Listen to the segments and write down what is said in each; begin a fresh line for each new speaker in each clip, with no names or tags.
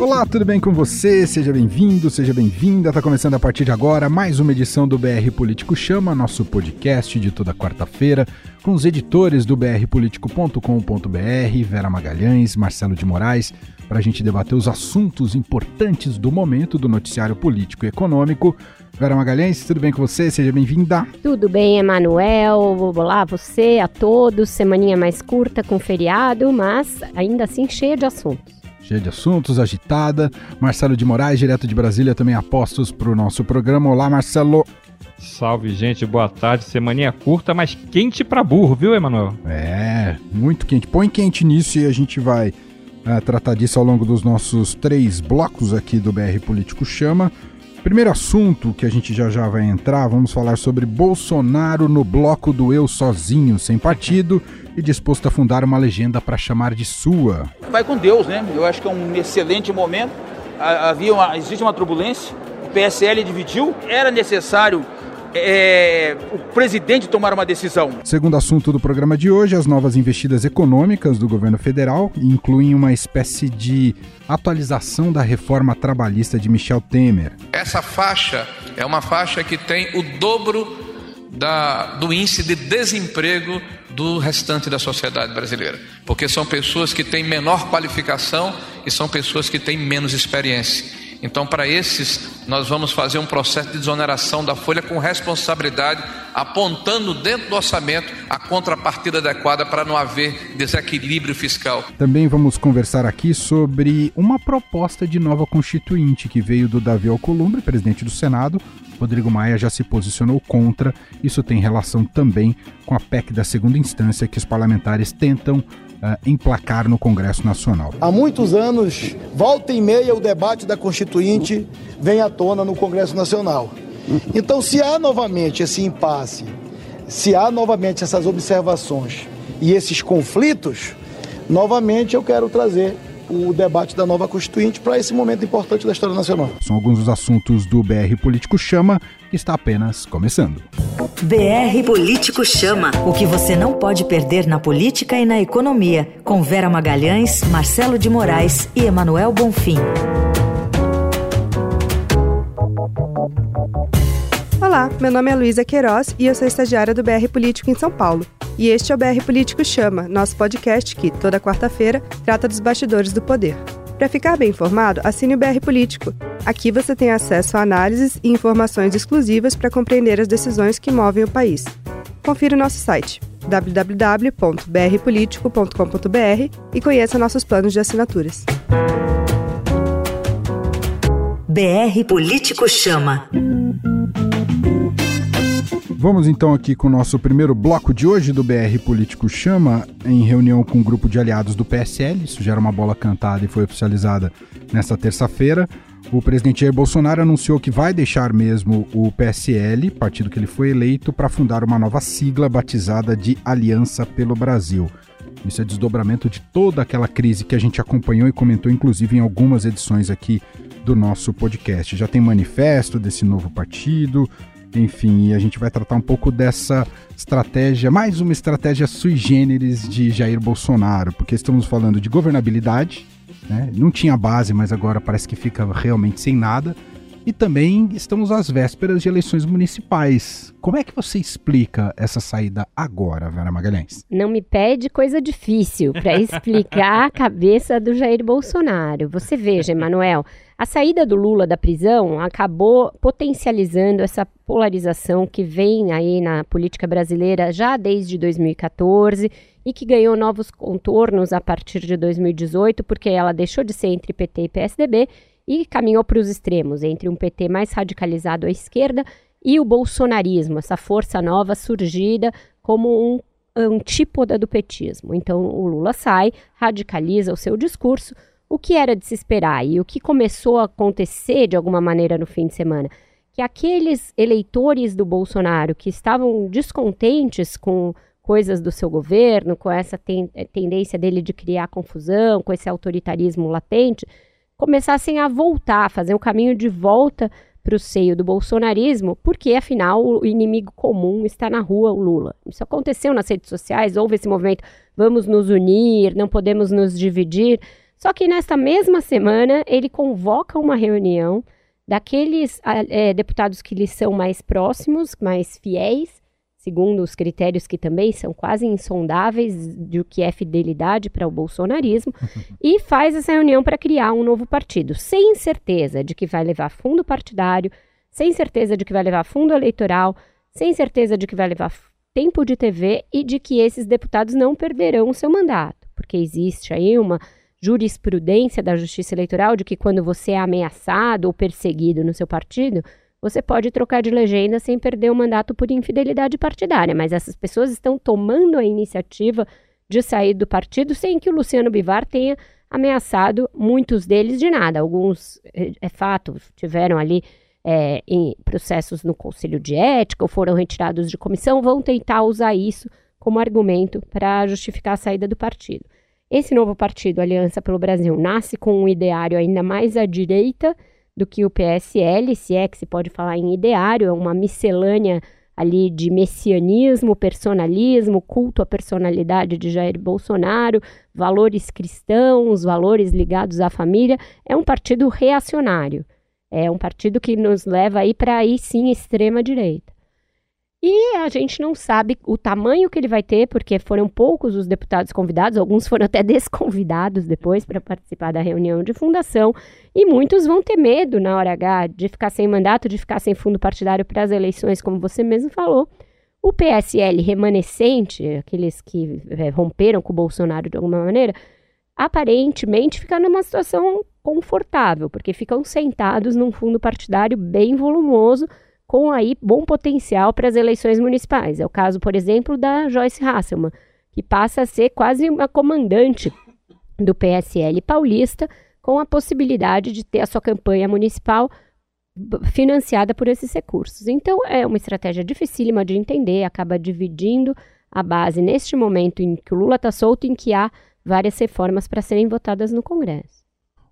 Olá, tudo bem com você? Seja bem-vindo, seja bem-vinda. Está começando a partir de agora mais uma edição do BR Político Chama, nosso podcast de toda quarta-feira, com os editores do brpolitico.com.br, Vera Magalhães, Marcelo de Moraes, para a gente debater os assuntos importantes do momento do noticiário político e econômico. Vera Magalhães, tudo bem com você? Seja bem-vinda.
Tudo bem, Emanuel. Olá, você, a todos. Semaninha mais curta com feriado, mas ainda assim cheia de assuntos
cheia de assuntos, agitada. Marcelo de Moraes, direto de Brasília, também apostos para o nosso programa. Olá, Marcelo.
Salve, gente. Boa tarde. Semaninha curta, mas quente para burro, viu, Emanuel?
É, muito quente. Põe quente nisso e a gente vai é, tratar disso ao longo dos nossos três blocos aqui do BR Político Chama. Primeiro assunto que a gente já já vai entrar, vamos falar sobre Bolsonaro no bloco do eu sozinho, sem partido e disposto a fundar uma legenda para chamar de sua.
Vai com Deus, né? Eu acho que é um excelente momento. Havia uma, existe uma turbulência, o PSL dividiu, era necessário é, o presidente tomar uma decisão.
Segundo assunto do programa de hoje, as novas investidas econômicas do governo federal incluem uma espécie de atualização da reforma trabalhista de Michel Temer.
Essa faixa é uma faixa que tem o dobro da, do índice de desemprego do restante da sociedade brasileira, porque são pessoas que têm menor qualificação e são pessoas que têm menos experiência. Então, para esses, nós vamos fazer um processo de desoneração da folha com responsabilidade, apontando dentro do orçamento a contrapartida adequada para não haver desequilíbrio fiscal.
Também vamos conversar aqui sobre uma proposta de nova constituinte que veio do Davi Alcolumbre, presidente do Senado. Rodrigo Maia já se posicionou contra. Isso tem relação também com a PEC da segunda instância que os parlamentares tentam uh, emplacar no Congresso Nacional.
Há muitos anos, volta e meia, o debate da Constituinte vem à tona no Congresso Nacional. Então, se há novamente esse impasse, se há novamente essas observações e esses conflitos, novamente eu quero trazer o debate da nova Constituinte para esse momento importante da história nacional.
São alguns dos assuntos do BR Político Chama, que está apenas começando.
BR Político Chama. O que você não pode perder na política e na economia. Com Vera Magalhães, Marcelo de Moraes e Emanuel Bonfim.
Olá, meu nome é Luísa Queiroz e eu sou estagiária do BR Político em São Paulo. E este é o BR Político Chama, nosso podcast que, toda quarta-feira, trata dos bastidores do poder. Para ficar bem informado, assine o BR Político. Aqui você tem acesso a análises e informações exclusivas para compreender as decisões que movem o país. Confira o nosso site www.brpolitico.com.br e conheça nossos planos de assinaturas.
BR Político Chama.
Vamos então aqui com o nosso primeiro bloco de hoje do BR Político Chama, em reunião com um grupo de aliados do PSL. Isso já era uma bola cantada e foi oficializada nesta terça-feira. O presidente Jair Bolsonaro anunciou que vai deixar mesmo o PSL, partido que ele foi eleito, para fundar uma nova sigla batizada de Aliança pelo Brasil. Isso é desdobramento de toda aquela crise que a gente acompanhou e comentou, inclusive, em algumas edições aqui do nosso podcast. Já tem manifesto desse novo partido, enfim, a gente vai tratar um pouco dessa estratégia, mais uma estratégia sui generis de Jair Bolsonaro, porque estamos falando de governabilidade, né? não tinha base, mas agora parece que fica realmente sem nada. E também estamos às vésperas de eleições municipais. Como é que você explica essa saída agora, Vera Magalhães?
Não me pede coisa difícil para explicar a cabeça do Jair Bolsonaro. Você veja, Emanuel, a saída do Lula da prisão acabou potencializando essa polarização que vem aí na política brasileira já desde 2014 e que ganhou novos contornos a partir de 2018, porque ela deixou de ser entre PT e PSDB e caminhou para os extremos, entre um PT mais radicalizado à esquerda e o bolsonarismo, essa força nova surgida como um antípoda do petismo. Então o Lula sai, radicaliza o seu discurso, o que era de se esperar e o que começou a acontecer de alguma maneira no fim de semana, que aqueles eleitores do Bolsonaro que estavam descontentes com coisas do seu governo, com essa ten tendência dele de criar confusão, com esse autoritarismo latente, começassem a voltar, a fazer um caminho de volta para o seio do bolsonarismo, porque afinal o inimigo comum está na rua, o Lula. Isso aconteceu nas redes sociais, houve esse movimento, vamos nos unir, não podemos nos dividir. Só que nesta mesma semana ele convoca uma reunião daqueles é, deputados que lhe são mais próximos, mais fiéis, segundo os critérios que também são quase insondáveis do que é fidelidade para o bolsonarismo, e faz essa reunião para criar um novo partido, sem certeza de que vai levar fundo partidário, sem certeza de que vai levar fundo eleitoral, sem certeza de que vai levar tempo de TV e de que esses deputados não perderão o seu mandato, porque existe aí uma jurisprudência da Justiça Eleitoral de que quando você é ameaçado ou perseguido no seu partido, você pode trocar de legenda sem perder o mandato por infidelidade partidária, mas essas pessoas estão tomando a iniciativa de sair do partido sem que o Luciano Bivar tenha ameaçado muitos deles de nada. Alguns, é, é fato, tiveram ali é, em processos no Conselho de Ética ou foram retirados de comissão, vão tentar usar isso como argumento para justificar a saída do partido. Esse novo partido, Aliança pelo Brasil, nasce com um ideário ainda mais à direita do que o PSL, se é que se pode falar em ideário, é uma miscelânea ali de messianismo, personalismo, culto à personalidade de Jair Bolsonaro, valores cristãos, valores ligados à família. É um partido reacionário. É um partido que nos leva aí para aí sim extrema direita. E a gente não sabe o tamanho que ele vai ter, porque foram poucos os deputados convidados, alguns foram até desconvidados depois para participar da reunião de fundação, e muitos vão ter medo na hora H de ficar sem mandato, de ficar sem fundo partidário para as eleições, como você mesmo falou. O PSL remanescente, aqueles que é, romperam com o Bolsonaro de alguma maneira, aparentemente fica numa situação confortável, porque ficam sentados num fundo partidário bem volumoso com aí bom potencial para as eleições municipais. É o caso, por exemplo, da Joyce Hasselmann, que passa a ser quase uma comandante do PSL paulista, com a possibilidade de ter a sua campanha municipal financiada por esses recursos. Então, é uma estratégia dificílima de entender, acaba dividindo a base neste momento em que o Lula está solto, em que há várias reformas para serem votadas no Congresso.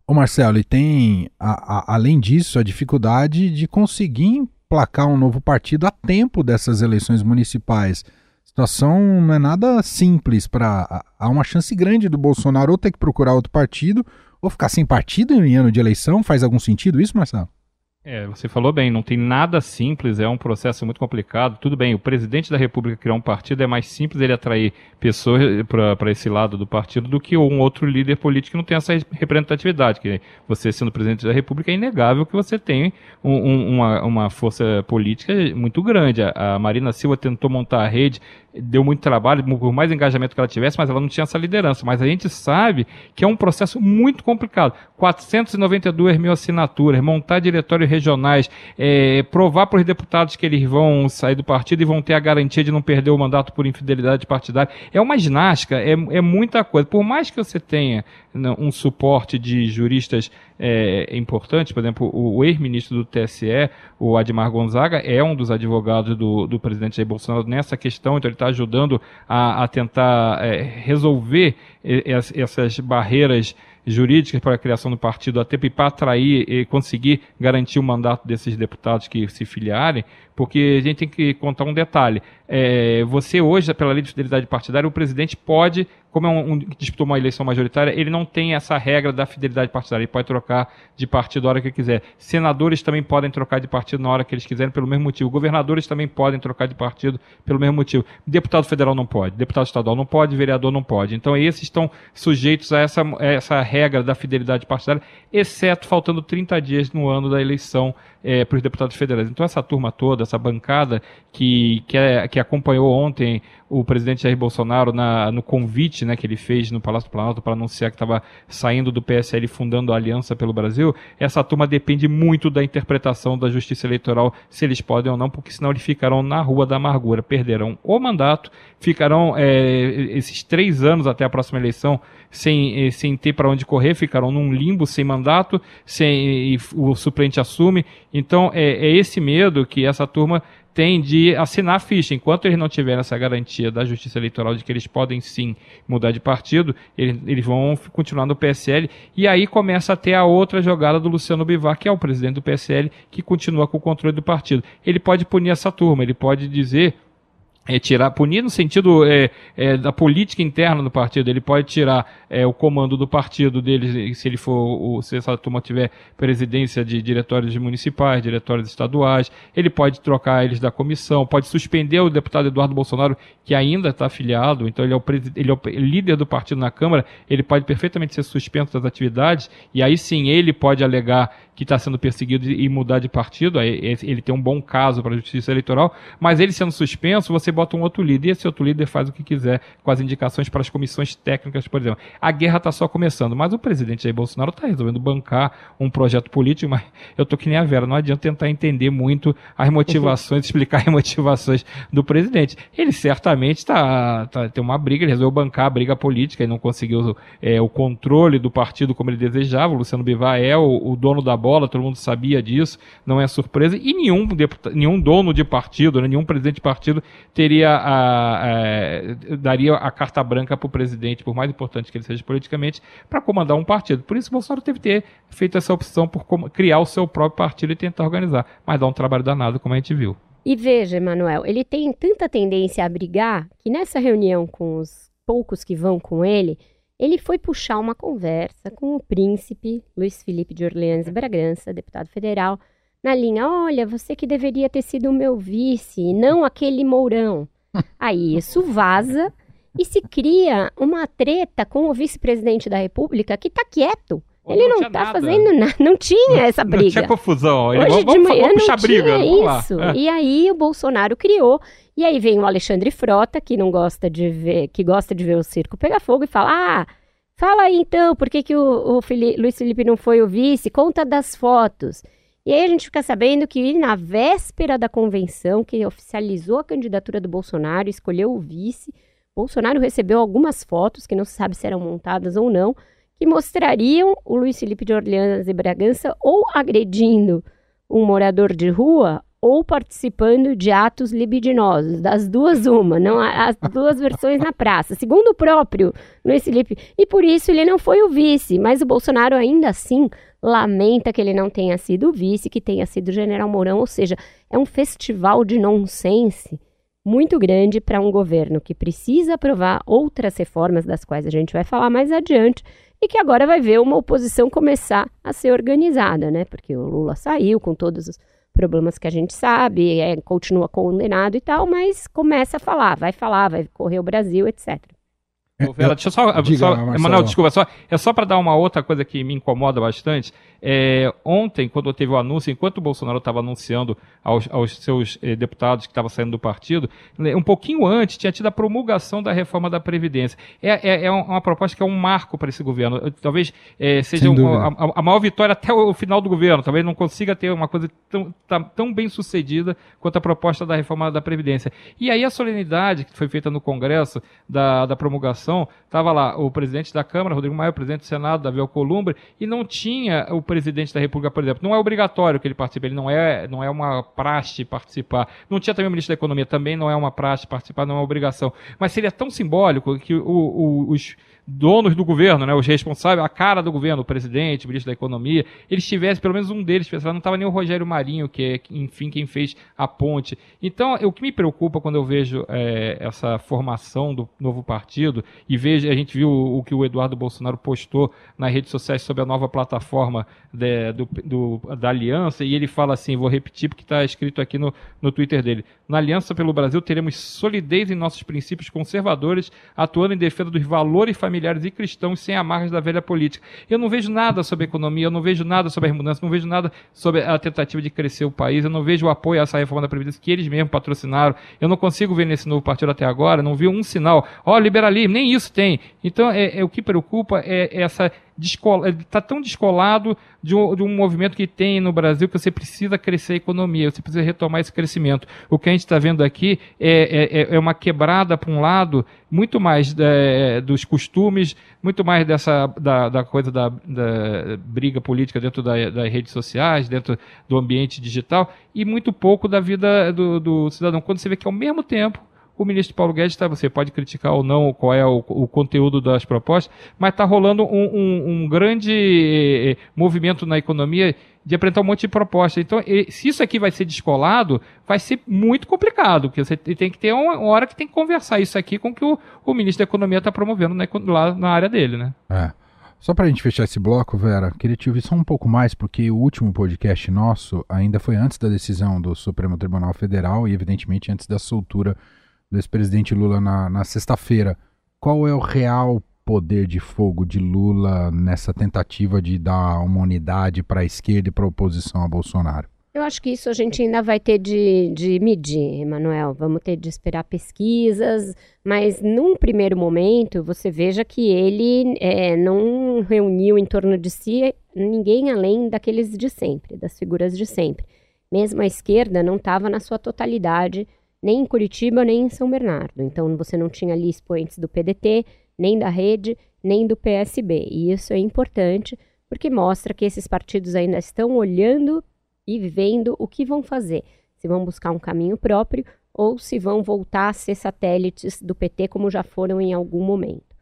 Ô Marcelo, e tem, a, a, além disso, a dificuldade de conseguir placar um novo partido a tempo dessas eleições municipais. A situação não é nada simples para há uma chance grande do Bolsonaro ou ter que procurar outro partido ou ficar sem partido em ano de eleição. Faz algum sentido isso, Marcelo?
É, você falou bem, não tem nada simples, é um processo muito complicado. Tudo bem, o presidente da República criar um partido é mais simples ele atrair pessoas para esse lado do partido do que um outro líder político que não tem essa representatividade. Que você, sendo presidente da República, é inegável que você tem um, um, uma, uma força política muito grande. A, a Marina Silva tentou montar a rede deu muito trabalho, por mais engajamento que ela tivesse, mas ela não tinha essa liderança. Mas a gente sabe que é um processo muito complicado. 492 mil assinaturas, montar diretórios regionais, é, provar para os deputados que eles vão sair do partido e vão ter a garantia de não perder o mandato por infidelidade partidária. É uma ginástica, é, é muita coisa. Por mais que você tenha né, um suporte de juristas é, importantes, por exemplo, o, o ex-ministro do TSE, o Admar Gonzaga, é um dos advogados do, do presidente Jair Bolsonaro nessa questão, então ele está ajudando a, a tentar é, resolver essas barreiras jurídicas para a criação do partido a tempo e para atrair e conseguir garantir o mandato desses deputados que se filiarem, porque a gente tem que contar um detalhe. É, você hoje, pela lei de fidelidade partidária, o presidente pode, como é um, um, disputou uma eleição majoritária, ele não tem essa regra da fidelidade partidária. Ele pode trocar de partido a hora que quiser. Senadores também podem trocar de partido na hora que eles quiserem, pelo mesmo motivo. Governadores também podem trocar de partido pelo mesmo motivo. Deputado federal não pode, deputado estadual não pode, vereador não pode. Então, esses estão sujeitos a essa, a essa regra da fidelidade partidária, exceto faltando 30 dias no ano da eleição é, para os deputados federais. Então, essa turma toda, essa bancada que, que, é, que acompanhou ontem o presidente Jair Bolsonaro na, no convite né, que ele fez no Palácio do Planalto para anunciar que estava saindo do PSL fundando a Aliança pelo Brasil, essa turma depende muito da interpretação da Justiça Eleitoral, se eles podem ou não, porque senão eles ficarão na rua da amargura, perderão o mandato, ficarão é, esses três anos até a próxima eleição sem, eh, sem ter para onde correr, ficarão num limbo sem mandato, sem o suplente assume. Então é, é esse medo que essa turma tem de assinar a ficha. Enquanto eles não tiverem essa garantia da Justiça Eleitoral de que eles podem sim mudar de partido, eles, eles vão continuar no PSL. E aí começa a ter a outra jogada do Luciano Bivar, que é o presidente do PSL, que continua com o controle do partido. Ele pode punir essa turma, ele pode dizer é, tirar, punir no sentido é, é, da política interna do partido. Ele pode tirar é, o comando do partido dele, se ele for, se essa turma tiver presidência de diretórios municipais, diretórios estaduais. Ele pode trocar eles da comissão, pode suspender o deputado Eduardo Bolsonaro, que ainda está afiliado, então ele é, o ele é o líder do partido na Câmara, ele pode perfeitamente ser suspenso das atividades, e aí sim ele pode alegar que está sendo perseguido e mudar de partido, ele tem um bom caso para a justiça eleitoral, mas ele sendo suspenso, você bota um outro líder, e esse outro líder faz o que quiser com as indicações para as comissões técnicas, por exemplo. A guerra está só começando, mas o presidente Jair Bolsonaro está resolvendo bancar um projeto político, mas eu tô que nem a Vera, não adianta tentar entender muito as motivações, explicar as motivações do presidente. Ele certamente está tá, tem uma briga, ele resolveu bancar a briga política e não conseguiu é, o controle do partido como ele desejava. O Luciano Bivar é o, o dono da bola, todo mundo sabia disso, não é surpresa, e nenhum, nenhum dono de partido, né, nenhum presidente de partido teria a, a, daria a carta branca para o presidente, por mais importante que ele seja politicamente, para comandar um partido. Por isso, Bolsonaro teve que ter feito essa opção por criar o seu próprio partido e tentar organizar. Mas dá um trabalho danado, como a gente viu.
E veja, Emanuel, ele tem tanta tendência a brigar que nessa reunião com os poucos que vão com ele, ele foi puxar uma conversa com o príncipe Luiz Felipe de Orleans Bragança, deputado federal, na linha: olha, você que deveria ter sido o meu vice, e não aquele Mourão. Aí isso vaza e se cria uma treta com o vice-presidente da República que está quieto. Ele não, não tá nada. fazendo nada. Não tinha essa briga. Não
tinha confusão.
Hoje vamos, de manhã vamos não tinha briga. isso. É. E aí o Bolsonaro criou. E aí vem o Alexandre Frota, que não gosta de ver, que gosta de ver o circo pegar fogo e fala: Ah, fala aí então, por que, que o, o Luiz Felipe não foi o vice? Conta das fotos. E aí a gente fica sabendo que na véspera da convenção, que oficializou a candidatura do Bolsonaro, escolheu o vice, Bolsonaro recebeu algumas fotos, que não se sabe se eram montadas ou não, que mostrariam o Luiz Felipe de Orleans e Bragança ou agredindo um morador de rua ou participando de atos libidinosos, das duas uma, não as duas versões na praça, segundo o próprio Luiz Felipe, e por isso ele não foi o vice, mas o Bolsonaro ainda assim lamenta que ele não tenha sido vice, que tenha sido General Mourão, ou seja, é um festival de nonsense muito grande para um governo que precisa aprovar outras reformas das quais a gente vai falar mais adiante e que agora vai ver uma oposição começar a ser organizada, né? Porque o Lula saiu com todos os problemas que a gente sabe, é, continua condenado e tal, mas começa a falar, vai falar, vai correr o Brasil, etc.
Vera, deixa eu só. Diga, só Emanuel, desculpa, só, é só para dar uma outra coisa que me incomoda bastante. É, ontem, quando teve o anúncio, enquanto o Bolsonaro estava anunciando aos, aos seus eh, deputados que estavam saindo do partido, né, um pouquinho antes tinha tido a promulgação da reforma da Previdência. É, é, é uma proposta que é um marco para esse governo. Talvez eh, seja a, a, maior vitória até o final do governo. Talvez não consiga ter uma coisa tão, tão, tão bem sucedida quanto a proposta da reforma da Previdência. E aí a solenidade que foi feita no Congresso da, da promulgação estava lá o presidente da Câmara, Rodrigo Maia, o presidente do Senado, Davi Alcolumbre, e não tinha o presidente da República, por exemplo. Não é obrigatório que ele participe, ele não é, não é uma praxe participar. Não tinha também o ministro da Economia, também não é uma praxe participar, não é uma obrigação. Mas seria tão simbólico que o, o, os donos do governo, né, os responsáveis, a cara do governo, o presidente, o ministro da Economia, eles tivessem, pelo menos um deles, não estava nem o Rogério Marinho, que é, enfim, quem fez a ponte. Então, o que me preocupa quando eu vejo é, essa formação do novo partido e vejo, a gente viu o, o, que o Eduardo Bolsonaro postou nas redes sociais sobre a nova plataforma de, do, do, da Aliança, e ele fala assim, vou repetir porque está escrito aqui no, no Twitter dele, na Aliança pelo Brasil teremos solidez em nossos princípios conservadores, atuando em defesa dos valores familiares familiares e cristãos sem amarras da velha política. Eu não vejo nada sobre economia, eu não vejo nada sobre as mudanças, não vejo nada sobre a tentativa de crescer o país, eu não vejo o apoio a essa reforma da Previdência que eles mesmos patrocinaram. Eu não consigo ver nesse novo partido até agora, não vi um sinal. Ó, oh, liberalismo, nem isso tem. Então, é, é o que preocupa é essa está tão descolado de um, de um, movimento que tem no Brasil que você precisa crescer a economia, você precisa retomar esse crescimento. O que a gente está vendo aqui é, é, é, uma quebrada, para um lado, muito mais é, dos costumes, muito mais dessa da, da coisa da, da, briga política dentro da, das redes sociais, dentro do ambiente digital, e muito pouco da vida do, do cidadão. Quando você vê que, ao mesmo tempo, o ministro Paulo Guedes, tá, você pode criticar ou não qual é o, o conteúdo das propostas, mas está rolando um, um, um grande eh, movimento na economia de apresentar um monte de propostas. Então, se isso aqui vai ser descolado, vai ser muito complicado, porque você tem que ter uma hora que tem que conversar isso aqui com o que o, o ministro da Economia está promovendo na, lá na área dele, né?
É. Só para a gente fechar esse bloco, Vera, queria te ouvir só um pouco mais, porque o último podcast nosso ainda foi antes da decisão do Supremo Tribunal Federal e, evidentemente, antes da soltura do ex-presidente Lula na, na sexta-feira. Qual é o real poder de fogo de Lula nessa tentativa de dar uma unidade para a esquerda e para a oposição a Bolsonaro?
Eu acho que isso a gente ainda vai ter de, de medir, Emanuel. Vamos ter de esperar pesquisas, mas num primeiro momento você veja que ele é, não reuniu em torno de si ninguém além daqueles de sempre, das figuras de sempre. Mesmo a esquerda não estava na sua totalidade, nem em Curitiba, nem em São Bernardo. Então você não tinha ali expoentes do PDT, nem da rede, nem do PSB. E isso é importante porque mostra que esses partidos ainda estão olhando e vendo o que vão fazer. Se vão buscar um caminho próprio ou se vão voltar a ser satélites do PT, como já foram em algum momento.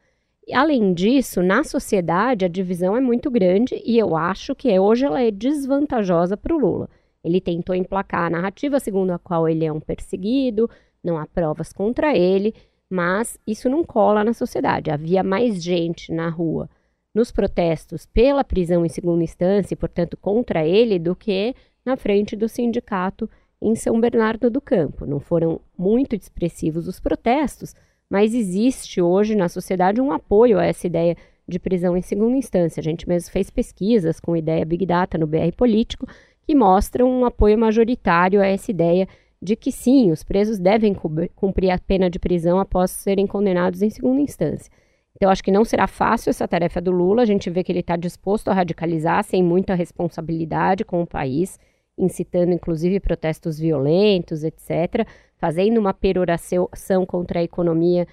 Além disso, na sociedade a divisão é muito grande e eu acho que hoje ela é desvantajosa para o Lula. Ele tentou emplacar a narrativa segundo a qual ele é um perseguido, não há provas contra ele, mas isso não cola na sociedade. Havia mais gente na rua nos protestos pela prisão em segunda instância e, portanto, contra ele, do que na frente do sindicato em São Bernardo do Campo. Não foram muito expressivos os protestos, mas existe hoje na sociedade um apoio a essa ideia de prisão em segunda instância. A gente mesmo fez pesquisas com ideia Big Data no BR Político que mostram um apoio majoritário a essa ideia de que sim, os presos devem cumprir a pena de prisão após serem condenados em segunda instância. Então, acho que não será fácil essa tarefa do Lula. A gente vê que ele está disposto a radicalizar sem muita responsabilidade com o país incitando inclusive protestos violentos, etc., fazendo uma peroração contra a economia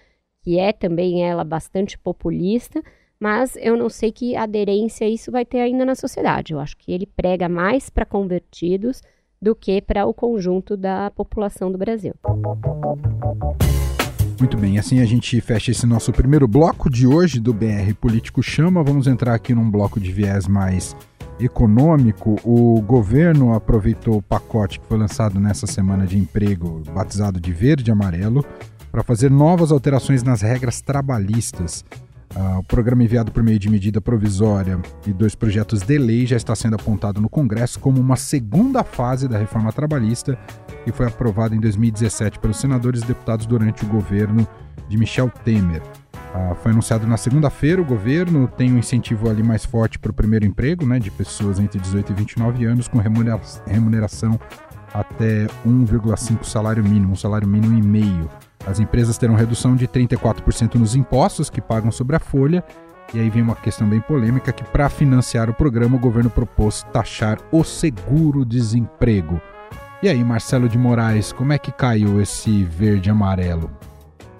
que é também ela bastante populista, mas eu não sei que aderência isso vai ter ainda na sociedade. Eu acho que ele prega mais para convertidos do que para o conjunto da população do Brasil.
Muito bem, assim a gente fecha esse nosso primeiro bloco de hoje do BR Político Chama. Vamos entrar aqui num bloco de viés mais econômico, o governo aproveitou o pacote que foi lançado nessa semana de emprego, batizado de verde e amarelo, para fazer novas alterações nas regras trabalhistas. Uh, o programa enviado por meio de medida provisória e dois projetos de lei já está sendo apontado no Congresso como uma segunda fase da reforma trabalhista que foi aprovada em 2017 pelos senadores e deputados durante o governo de Michel Temer. Ah, foi anunciado na segunda-feira, o governo tem um incentivo ali mais forte para o primeiro emprego, né, de pessoas entre 18 e 29 anos, com remuneração até 1,5 salário mínimo, um salário mínimo e meio. As empresas terão redução de 34% nos impostos que pagam sobre a folha. E aí vem uma questão bem polêmica que para financiar o programa o governo propôs taxar o seguro-desemprego. E aí, Marcelo de Moraes, como é que caiu esse verde amarelo?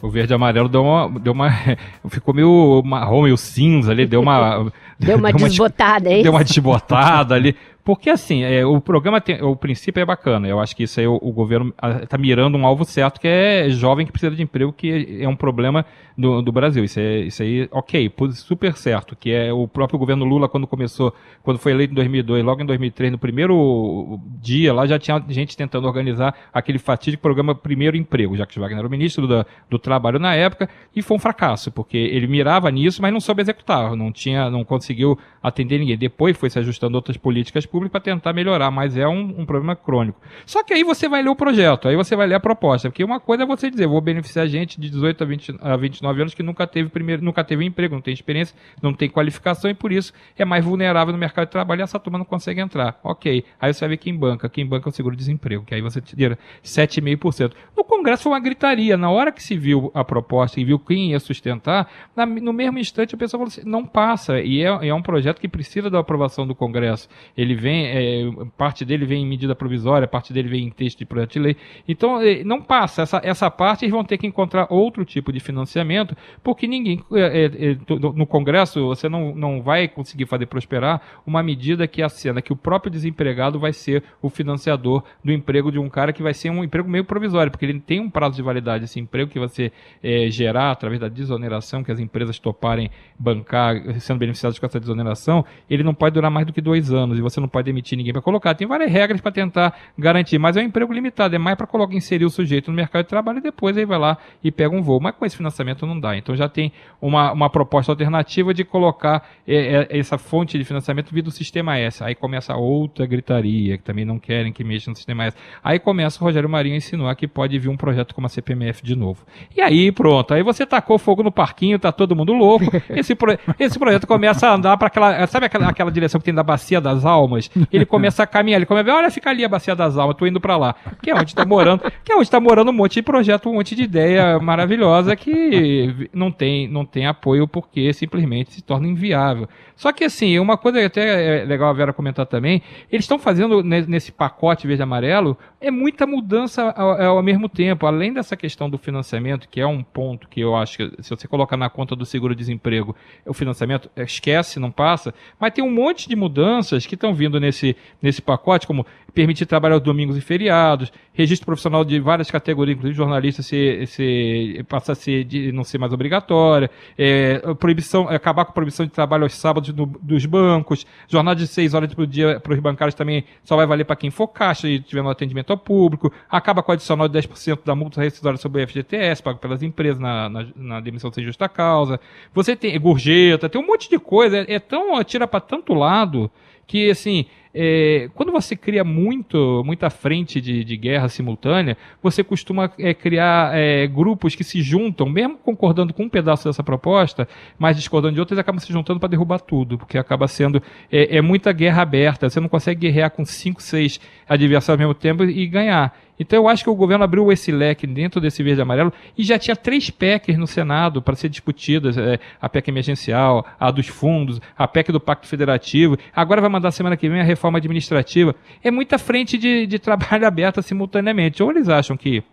O verde e amarelo deu uma, deu uma. Ficou meio marrom, meio cinza ali, deu uma.
Deu uma deu desbotada,
uma, Deu uma desbotada ali. Porque assim, é, o programa tem, o princípio é bacana. Eu acho que isso aí o, o governo está mirando um alvo certo, que é jovem que precisa de emprego, que é um problema do, do Brasil. Isso, é, isso aí, ok, super certo. Que é o próprio governo Lula, quando começou, quando foi eleito em 2002, logo em 2003, no primeiro dia lá já tinha gente tentando organizar aquele fatídico programa Primeiro Emprego, já que Wagner era o ministro do, do Trabalho na época, e foi um fracasso, porque ele mirava nisso, mas não soube executar, não tinha, não conseguiu atender ninguém. Depois foi se ajustando outras políticas público para tentar melhorar, mas é um, um, problema crônico. Só que aí você vai ler o projeto, aí você vai ler a proposta, porque uma coisa é você dizer, vou beneficiar gente de 18 a, 20, a 29 anos que nunca teve primeiro, nunca teve emprego, não tem experiência, não tem qualificação e por isso é mais vulnerável no mercado de trabalho e essa turma não consegue entrar. Ok. Aí você vai ver quem banca, quem banca é o seguro-desemprego, que aí você tira 7,5%. No Congresso foi uma gritaria, na hora que se viu a proposta e viu quem ia sustentar, na, no mesmo instante a pessoa falou assim, não passa, e é, é um projeto que precisa da aprovação do Congresso. Ele vem, é, parte dele vem em medida provisória, parte dele vem em texto de projeto de lei. Então, é, não passa. Essa, essa parte eles vão ter que encontrar outro tipo de financiamento, porque ninguém, é, é, é no Congresso, você não, não vai conseguir fazer prosperar uma medida que acena que o próprio desempregado vai ser o financiador do emprego de um cara que vai ser um emprego meio provisório, porque ele tem um prazo de validade. Esse emprego que você é, gerar através da desoneração que as empresas toparem bancar, sendo beneficiadas com essa desoneração, ele não pode durar mais do que dois anos e você não pode demitir ninguém para colocar. Tem várias regras para tentar garantir, mas é um emprego limitado, é mais para colocar inserir o sujeito no mercado de trabalho e depois ele vai lá e pega um voo. Mas com esse financiamento não dá. Então já tem uma, uma proposta alternativa de colocar é, é, essa fonte de financiamento via do sistema S. Aí começa outra gritaria, que também não querem que mexa no sistema S. Aí começa o Rogério Marinho a insinuar que pode vir um projeto como a CPMF de novo. E aí pronto, aí você tacou fogo no parquinho, tá todo mundo louco. Esse, pro, esse projeto começa a andar para aquela, sabe aquela, aquela direção que tem da bacia das almas? Ele começa a caminhar, ele começa a ver, olha, fica ali a bacia das almas, tô indo para lá. Que é onde está morando, que é onde está morando um monte de projeto, um monte de ideia maravilhosa que não tem, não tem apoio porque simplesmente se torna inviável. Só que assim, uma coisa que até é legal a Vera comentar também, eles estão fazendo nesse pacote verde amarelo é muita mudança ao, ao, mesmo tempo. Além dessa questão do financiamento, que é um ponto que eu acho que se você colocar na conta do seguro-desemprego, o financiamento esquece, não passa. Mas tem um monte de mudanças que estão vindo nesse, nesse pacote, como permitir trabalhar os domingos e feriados, registro profissional de várias categorias, inclusive jornalista, ser, ser, passar a ser de, não ser mais obrigatória, é, proibição, acabar com a proibição de trabalho aos sábados no, dos bancos, jornada de seis horas por dia para os bancários também só vai valer para quem for caixa e tiver no atendimento ao público, acaba com o adicional de 10% da multa rescisória sobre o FGTS, pago pelas empresas na, na, na demissão sem justa causa. Você tem gorjeta, tem um monte de coisa, é, é tão, atira para tanto lado que, assim, é, quando você cria muito, muita frente de, de guerra simultânea, você costuma é, criar é, grupos que se juntam, mesmo concordando com um pedaço dessa proposta, mas discordando de outros, acabam se juntando para derrubar tudo, porque acaba sendo é, é, muita guerra aberta. Você não consegue guerrear com cinco, seis adversários ao mesmo tempo e ganhar. Então eu acho que o governo abriu esse leque dentro desse verde e amarelo e já tinha três PECs no Senado para ser discutidas, é, a PEC emergencial, a dos fundos, a PEC do Pacto Federativo. Agora vai mandar semana que vem a reforma administrativa. É muita frente de, de trabalho aberta simultaneamente. Ou eles acham que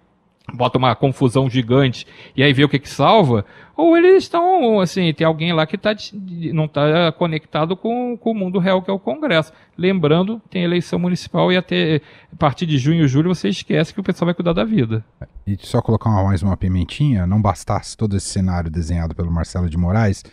bota uma confusão gigante e aí vê o que que salva, ou eles estão, assim, tem alguém lá que tá, não está conectado com, com o mundo real que é o Congresso. Lembrando, tem eleição municipal e até a partir de junho e julho você esquece que o pessoal vai cuidar da vida.
E só colocar mais uma pimentinha, não bastasse todo esse cenário desenhado pelo Marcelo de Moraes,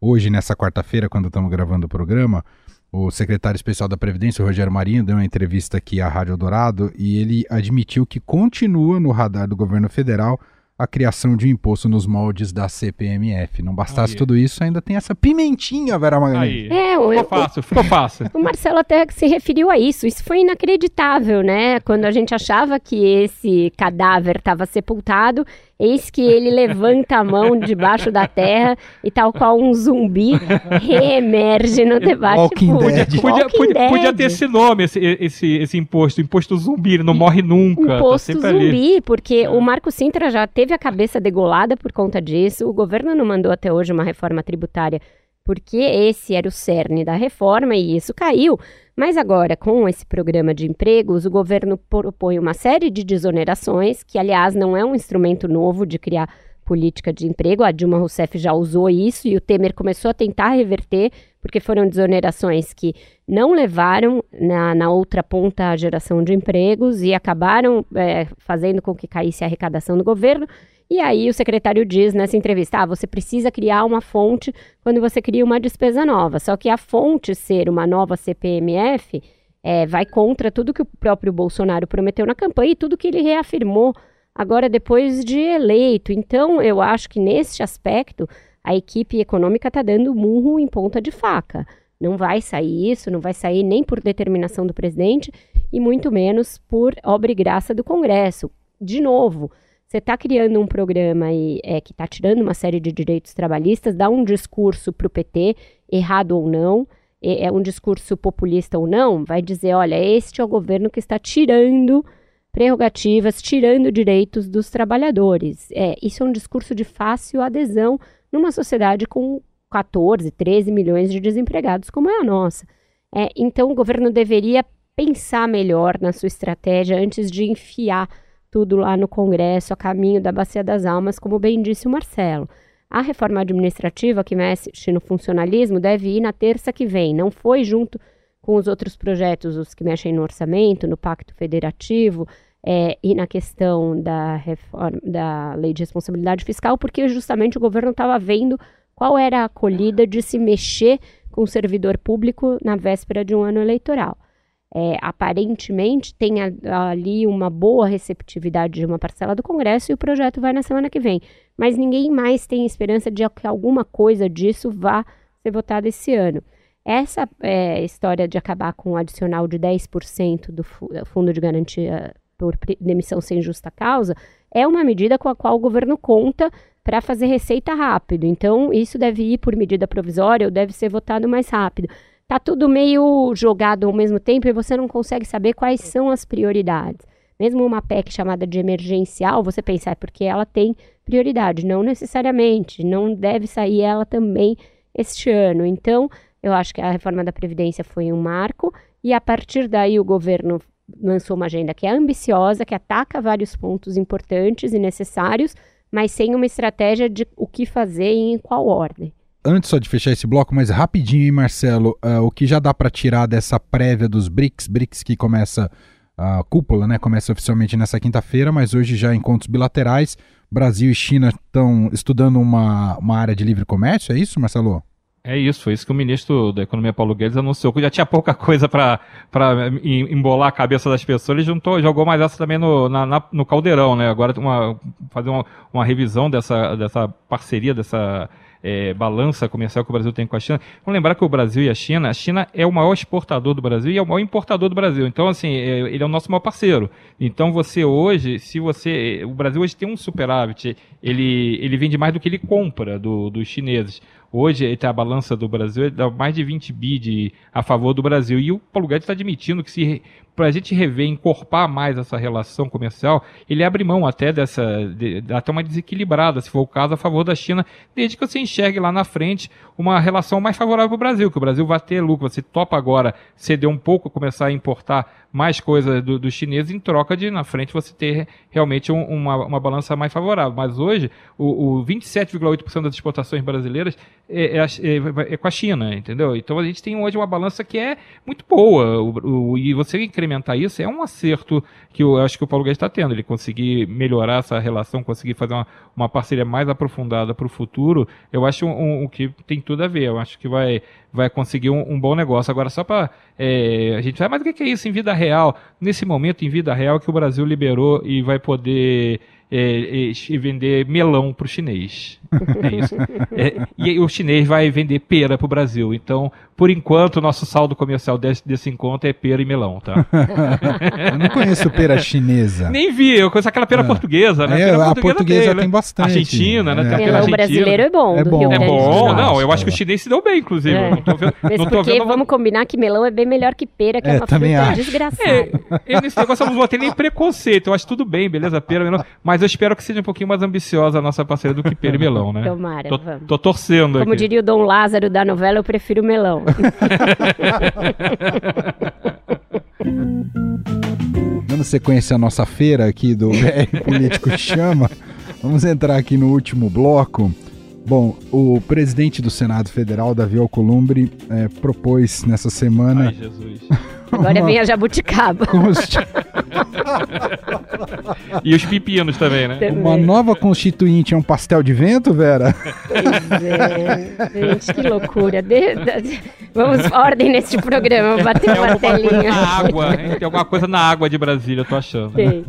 hoje, nessa quarta-feira, quando estamos gravando o programa, o secretário especial da Previdência, o Rogério Marinho, deu uma entrevista aqui à Rádio Dourado e ele admitiu que continua no radar do governo federal a criação de um imposto nos moldes da CPMF. Não bastasse Aí. tudo isso, ainda tem essa pimentinha, Vera Magalhães.
É, o, ficou fácil, ficou fácil. O Marcelo até se referiu a isso. Isso foi inacreditável, né? Quando a gente achava que esse cadáver estava sepultado, Eis que ele levanta a mão debaixo da terra e, tal qual um zumbi, reemerge no debate
Walking público.
Podia, podia, podia, ter esse nome, esse, esse, esse imposto, imposto zumbi, ele não morre nunca.
Tá imposto tá zumbi, ali. porque é. o Marco Sintra já teve a cabeça degolada por conta disso, o governo não mandou até hoje uma reforma tributária porque esse era o cerne da reforma e isso caiu. Mas agora, com esse programa de empregos, o governo propõe uma série de desonerações, que, aliás, não é um instrumento novo de criar política de emprego. A Dilma Rousseff já usou isso e o Temer começou a tentar reverter, porque foram desonerações que não levaram na, na outra ponta a geração de empregos e acabaram é, fazendo com que caísse a arrecadação do governo. E aí o secretário diz nessa entrevista: ah, você precisa criar uma fonte quando você cria uma despesa nova. Só que a fonte ser uma nova CPMF é, vai contra tudo que o próprio Bolsonaro prometeu na campanha e tudo que ele reafirmou agora depois de eleito. Então, eu acho que nesse aspecto a equipe econômica está dando murro em ponta de faca. Não vai sair isso, não vai sair nem por determinação do presidente e muito menos por obra e graça do Congresso. De novo, você está criando um programa aí, é, que está tirando uma série de direitos trabalhistas, dá um discurso para o PT, errado ou não, é, é um discurso populista ou não, vai dizer, olha, este é o governo que está tirando prerrogativas, tirando direitos dos trabalhadores. É, isso é um discurso de fácil adesão numa sociedade com 14, 13 milhões de desempregados como é a nossa. É, então, o governo deveria pensar melhor na sua estratégia antes de enfiar tudo lá no Congresso a caminho da Bacia das Almas, como bem disse o Marcelo. A reforma administrativa que mexe no funcionalismo deve ir na terça que vem, não foi junto com os outros projetos, os que mexem no orçamento, no Pacto Federativo é, e na questão da, reforma, da Lei de Responsabilidade Fiscal, porque justamente o governo estava vendo qual era a acolhida de se mexer com o servidor público na véspera de um ano eleitoral. É, aparentemente tem ali uma boa receptividade de uma parcela do Congresso e o projeto vai na semana que vem. Mas ninguém mais tem esperança de que alguma coisa disso vá ser votada esse ano. Essa é, história de acabar com um adicional de 10% do fundo de garantia por demissão sem justa causa é uma medida com a qual o governo conta para fazer receita rápido. Então, isso deve ir por medida provisória ou deve ser votado mais rápido tá tudo meio jogado ao mesmo tempo e você não consegue saber quais são as prioridades. Mesmo uma PEC chamada de emergencial, você pensa, é porque ela tem prioridade. Não necessariamente, não deve sair ela também este ano. Então, eu acho que a reforma da Previdência foi um marco, e a partir daí o governo lançou uma agenda que é ambiciosa, que ataca vários pontos importantes e necessários, mas sem uma estratégia de o que fazer e em qual ordem
antes só de fechar esse bloco, mas rapidinho, hein, Marcelo, uh, o que já dá para tirar dessa prévia dos BRICS, BRICS que começa a cúpula, né? Começa oficialmente nessa quinta-feira, mas hoje já encontros bilaterais. Brasil e China estão estudando uma, uma área de livre comércio, é isso, Marcelo?
É isso, foi isso que o ministro da Economia Paulo Guedes anunciou, que já tinha pouca coisa para embolar a cabeça das pessoas, ele juntou, jogou mais essa também no, na, na, no caldeirão, né? Agora uma, fazer uma, uma revisão dessa, dessa parceria, dessa é, balança comercial que o Brasil tem com a China. Vamos lembrar que o Brasil e a China, a China é o maior exportador do Brasil e é o maior importador do Brasil. Então, assim, é, ele é o nosso maior parceiro. Então, você hoje, se você. O Brasil hoje tem um superávit, ele, ele vende mais do que ele compra do, dos chineses. Hoje, a balança do Brasil dá mais de 20 bi de, a favor do Brasil. E o Paulo Guedes está admitindo que para a gente rever, encorpar mais essa relação comercial, ele abre mão até dessa, de, até uma desequilibrada, se for o caso, a favor da China, desde que você enxergue lá na frente uma relação mais favorável para o Brasil, que o Brasil vai ter lucro. Você topa agora ceder um pouco, começar a importar mais coisas dos do chineses em troca de, na frente, você ter realmente um, uma, uma balança mais favorável. Mas hoje, o, o 27,8% das exportações brasileiras é, é, é, é, com a China, entendeu? Então a gente tem hoje uma balança que é muito boa. O, o, e você incrementar isso é um acerto que eu acho que o Paulo Guedes está tendo. Ele conseguir melhorar essa relação, conseguir fazer uma, uma parceria mais aprofundada para o futuro, eu acho um, um, que tem tudo a ver. Eu acho que vai, vai conseguir um, um bom negócio. Agora, só para é, a gente vai, mas o que é isso em vida real? Nesse momento, em vida real, que o Brasil liberou e vai poder é, é, vender melão para o chinês. É isso. É, e o chinês vai vender pera para o Brasil. Então, por enquanto, o nosso saldo comercial desse, desse encontro é pera e melão, tá?
eu não conheço pera chinesa.
Nem vi, eu conheço aquela pera é. portuguesa, né?
É,
pera
a portuguesa, portuguesa tem, tem bastante.
Argentina, né?
Tem a melão brasileiro é bom.
É bom,
é bom. Não, eu acho que o chinês se deu bem, inclusive. É. Não tô vendo,
não tô porque vendo... vamos combinar que melão é bem melhor que pera, que é, uma
também
fruta
acho.
desgraçada.
É, nesse negócio eu não vou ter nem preconceito. Eu acho tudo bem, beleza, pera, melão. Mas eu espero que seja um pouquinho mais ambiciosa a nossa parceria do que pera e melão, né?
Tomara,
tô,
vamos.
Tô torcendo
Como
aqui.
diria o Dom Lázaro da novela, eu prefiro melão.
Dando sequência à nossa feira aqui do BR Político Chama, vamos entrar aqui no último bloco. Bom, o presidente do Senado Federal, Davi Alcolumbre, é, propôs nessa semana.
Ai, Jesus.
Agora vem a jabuticaba.
Consti...
e os pepinos também, né?
Também.
Uma nova constituinte é um pastel de vento, Vera?
Pois é. Gente, que loucura. De... de- Vamos, ordem neste programa, bater uma telinha.
na água, hein? Tem alguma coisa na água de Brasília, eu tô achando.
Tem.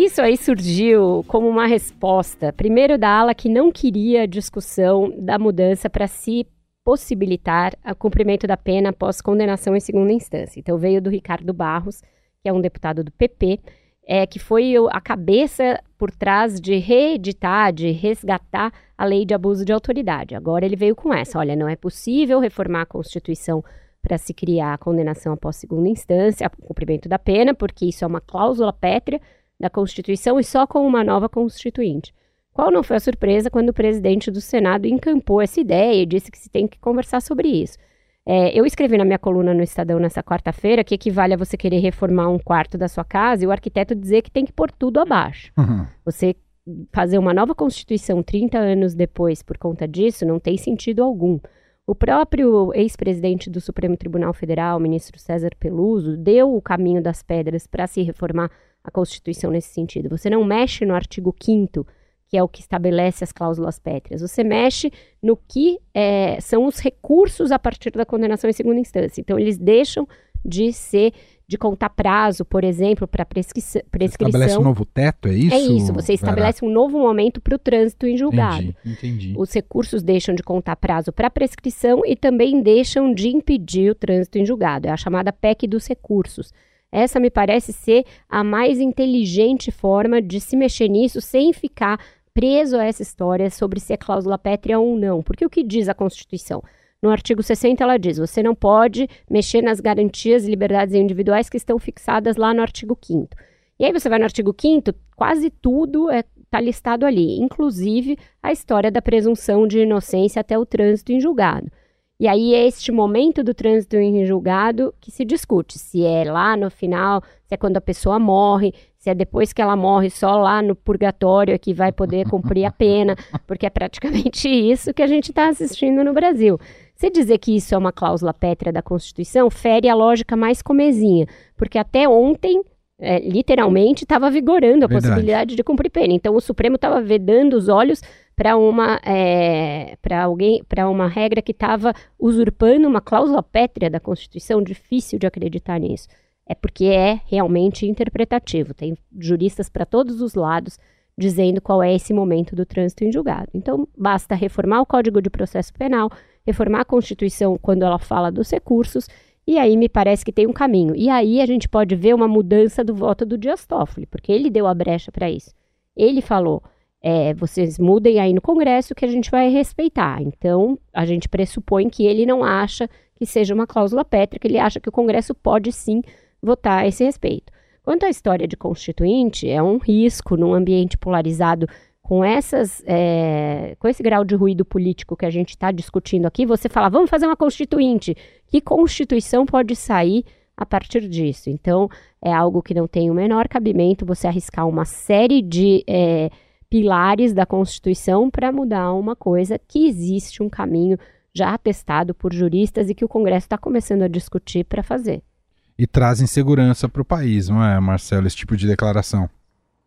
Isso aí surgiu como uma resposta, primeiro da ala que não queria discussão da mudança para se possibilitar o cumprimento da pena após condenação em segunda instância. Então veio do Ricardo Barros, que é um deputado do PP, é, que foi a cabeça por trás de reeditar, de resgatar a lei de abuso de autoridade. Agora ele veio com essa: olha, não é possível reformar a Constituição para se criar a condenação após segunda instância, o cumprimento da pena, porque isso é uma cláusula pétrea da Constituição e só com uma nova Constituinte. Qual não foi a surpresa quando o presidente do Senado encampou essa ideia e disse que se tem que conversar sobre isso? É, eu escrevi na minha coluna no Estadão nessa quarta-feira que equivale a você querer reformar um quarto da sua casa e o arquiteto dizer que tem que pôr tudo abaixo.
Uhum.
Você fazer uma nova Constituição 30 anos depois por conta disso não tem sentido algum. O próprio ex-presidente do Supremo Tribunal Federal, ministro César Peluso, deu o caminho das pedras para se reformar a Constituição nesse sentido. Você não mexe no artigo 5 que é o que estabelece as cláusulas pétreas. Você mexe no que é, são os recursos a partir da condenação em segunda instância. Então, eles deixam de ser de contar prazo, por exemplo, para prescri prescrição. Você
estabelece um novo teto, é isso?
É isso, você estabelece um novo momento para o trânsito em julgado.
Entendi, entendi.
Os recursos deixam de contar prazo para prescrição e também deixam de impedir o trânsito em julgado. É a chamada PEC dos recursos. Essa me parece ser a mais inteligente forma de se mexer nisso sem ficar preso a essa história sobre se é cláusula pétrea ou não. Porque o que diz a Constituição? No artigo 60, ela diz: você não pode mexer nas garantias e liberdades individuais que estão fixadas lá no artigo 5. E aí você vai no artigo 5, quase tudo está é, tá listado ali, inclusive a história da presunção de inocência até o trânsito em julgado. E aí é este momento do trânsito em julgado que se discute, se é lá no final, se é quando a pessoa morre, se é depois que ela morre só lá no purgatório que vai poder cumprir a pena, porque é praticamente isso que a gente está assistindo no Brasil. Você dizer que isso é uma cláusula pétrea da Constituição fere a lógica mais comezinha, porque até ontem, é, literalmente, estava vigorando a Verdade. possibilidade de cumprir pena. Então, o Supremo estava vedando os olhos para uma é, para alguém para uma regra que estava usurpando uma cláusula pétrea da Constituição. Difícil de acreditar nisso. É porque é realmente interpretativo. Tem juristas para todos os lados dizendo qual é esse momento do trânsito em julgado. Então, basta reformar o Código de Processo Penal, reformar a Constituição quando ela fala dos recursos, e aí me parece que tem um caminho. E aí a gente pode ver uma mudança do voto do Dias Toffoli, porque ele deu a brecha para isso. Ele falou: é, vocês mudem aí no Congresso que a gente vai respeitar. Então, a gente pressupõe que ele não acha que seja uma cláusula pétrea, que ele acha que o Congresso pode sim votar a esse respeito. Quanto à história de constituinte, é um risco num ambiente polarizado com essas, é, com esse grau de ruído político que a gente está discutindo aqui, você fala, vamos fazer uma constituinte. Que constituição pode sair a partir disso? Então, é algo que não tem o menor cabimento você arriscar uma série de é, pilares da Constituição para mudar uma coisa que existe um caminho já atestado por juristas e que o Congresso está começando a discutir para fazer
e traz insegurança para o país, não é, Marcelo, esse tipo de declaração?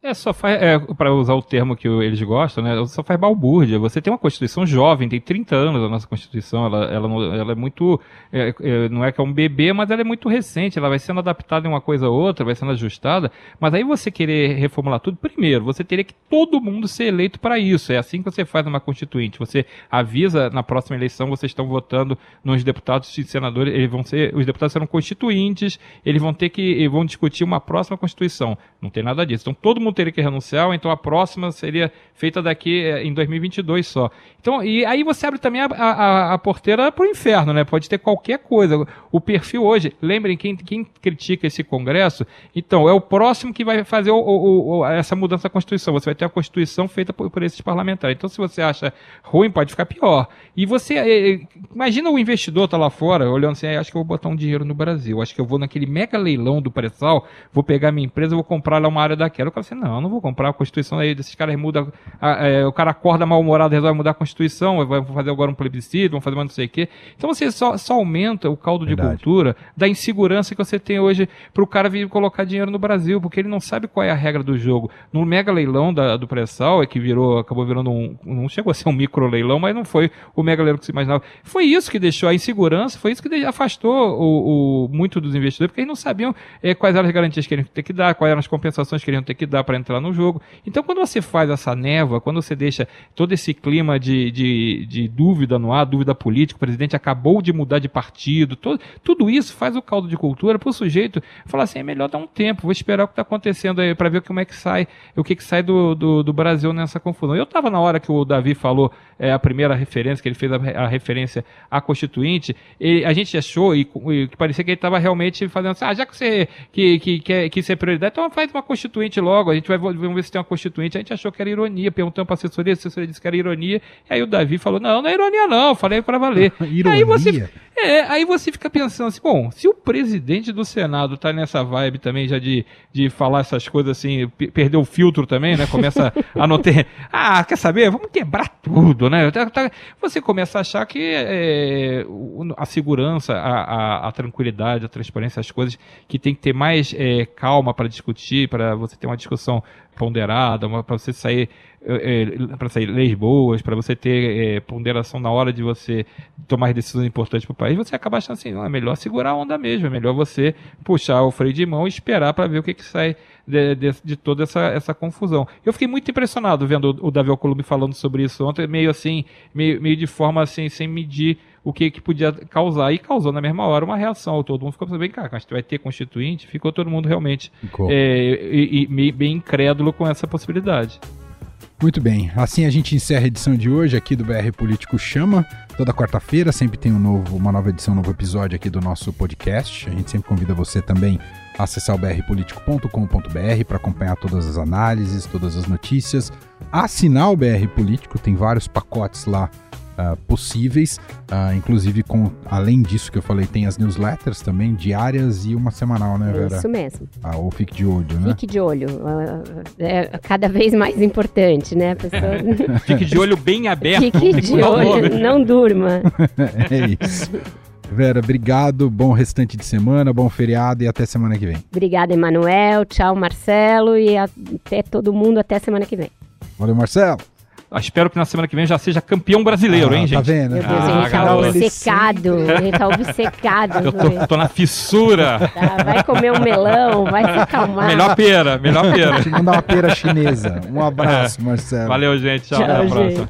É, só faz, é, para usar o termo que eles gostam, né, só faz balbúrdia. Você tem uma Constituição jovem, tem 30 anos a nossa Constituição, ela, ela, ela é muito, é, é, não é que é um bebê, mas ela é muito recente, ela vai sendo adaptada em uma coisa ou outra, vai sendo ajustada, mas aí você querer reformular tudo, primeiro, você teria que todo mundo ser eleito para isso, é assim que você faz uma Constituinte, você avisa na próxima eleição, vocês estão votando nos deputados e senadores, eles vão ser, os deputados serão constituintes, eles vão ter que, vão discutir uma próxima Constituição, não tem nada disso, então todo mundo teria que renunciar, então a próxima seria feita daqui eh, em 2022 só. Então, e aí você abre também a, a, a porteira para o inferno, né? Pode ter qualquer coisa. O perfil hoje, lembrem quem, quem critica esse Congresso, então é o próximo que vai fazer o, o, o, essa mudança da Constituição. Você vai ter a Constituição feita por, por, esses parlamentares. Então, se você acha ruim, pode ficar pior. E você, eh, imagina o investidor tá lá fora, olhando assim, acho que eu vou botar um dinheiro no Brasil, acho que eu vou naquele mega leilão do pré-sal, vou pegar minha empresa, vou comprar lá uma área daquela. Eu falo assim, não, eu não vou comprar a Constituição aí desses caras muda, a, é, o cara acorda mal-humorado, resolve mudar a Constituição, vai fazer agora um plebiscito, vão fazer mais não sei o quê. Então você só, só aumenta o caldo Verdade. de cultura da insegurança que você tem hoje para o cara vir colocar dinheiro no Brasil, porque ele não sabe qual é a regra do jogo. No mega leilão da, do pré-sal, é que virou, acabou virando um, não chegou a ser um micro leilão, mas não foi o mega leilão que se imaginava. Foi isso que deixou a insegurança, foi isso que afastou o, o muito dos investidores, porque eles não sabiam é, quais eram as garantias que eles iam ter que dar, quais eram as compensações que eles iam ter que dar para entrar no jogo. Então, quando você faz essa névoa, quando você deixa todo esse clima de, de, de dúvida no ar, dúvida política, o presidente acabou de mudar de partido, todo, tudo isso faz o caldo de cultura para o sujeito falar assim: é melhor dar um tempo, vou esperar o que está acontecendo aí para ver como é que sai, o que, que sai do, do, do Brasil nessa confusão. Eu estava na hora que o Davi falou é, a primeira referência, que ele fez a, a referência à Constituinte, e a gente achou e, e que parecia que ele estava realmente fazendo assim: ah, já que você que, que, quer que isso é prioridade, então faz uma Constituinte logo a gente vai vamos ver se tem uma constituinte. A gente achou que era ironia, perguntando para a assessoria, a assessoria disse que era ironia. E aí o Davi falou: não, não é ironia, não, falei para valer.
ironia?
Aí você, é, aí você fica pensando assim, bom, se o presidente do Senado tá nessa vibe também já de, de falar essas coisas assim, perdeu o filtro também, né? Começa a não ter. Ah, quer saber? Vamos quebrar tudo, né? Tá, tá, você começa a achar que é, a segurança, a, a, a, tranquilidade, a transparência, as coisas que tem que ter mais é, calma para discutir, para você ter uma discussão ponderada, para você sair é, é para sair leis boas, para você ter é, ponderação na hora de você tomar decisões importantes para o país, você acaba achando assim, não, é melhor segurar a onda mesmo, é melhor você puxar o freio de mão e esperar para ver o que, que sai de, de, de, toda essa, essa confusão. Eu fiquei muito impressionado vendo o, o Davi Alcolumbi falando sobre isso ontem, meio assim, meio, meio de forma assim, sem medir o que, que podia causar. E causou na mesma hora uma reação. Todo mundo ficou bem, cara, a gente vai ter constituinte, ficou todo mundo realmente é, e, e, bem incrédulo com essa possibilidade.
Muito bem, assim a gente encerra a edição de hoje aqui do BR Político Chama. Toda quarta-feira sempre tem um novo, uma nova edição, um novo episódio aqui do nosso podcast. A gente sempre convida você também a acessar o brpolitico.com.br para acompanhar todas as análises, todas as notícias. Assinar o BR Político, tem vários pacotes lá uh, possíveis. Uh, inclusive, com além disso que eu falei, tem as newsletters também, diárias e uma semanal, né, Vera?
Isso mesmo.
Ah, ou fique de olho, né?
Fique de olho. Uh, é cada vez mais importante, né?
Pessoa... fique de olho bem aberto.
Fique de olho, não durma.
é isso. Vera, obrigado, bom restante de semana, bom feriado e até semana que vem.
Obrigada, Emanuel, tchau, Marcelo e até todo mundo até semana que vem.
Valeu, Marcelo.
Ah, espero que na semana que vem já seja campeão brasileiro, ah, hein, tá gente?
Tá vendo?
Meu Deus, ah, ele tá obcecado. Ele tá obcecado.
Eu tô, tô na fissura.
Tá, vai comer um melão, vai se acalmar.
Melhor pera, melhor pera.
Te mandar uma pera chinesa. Um abraço, é. Marcelo.
Valeu, gente. Tchau, Tchau até a próxima.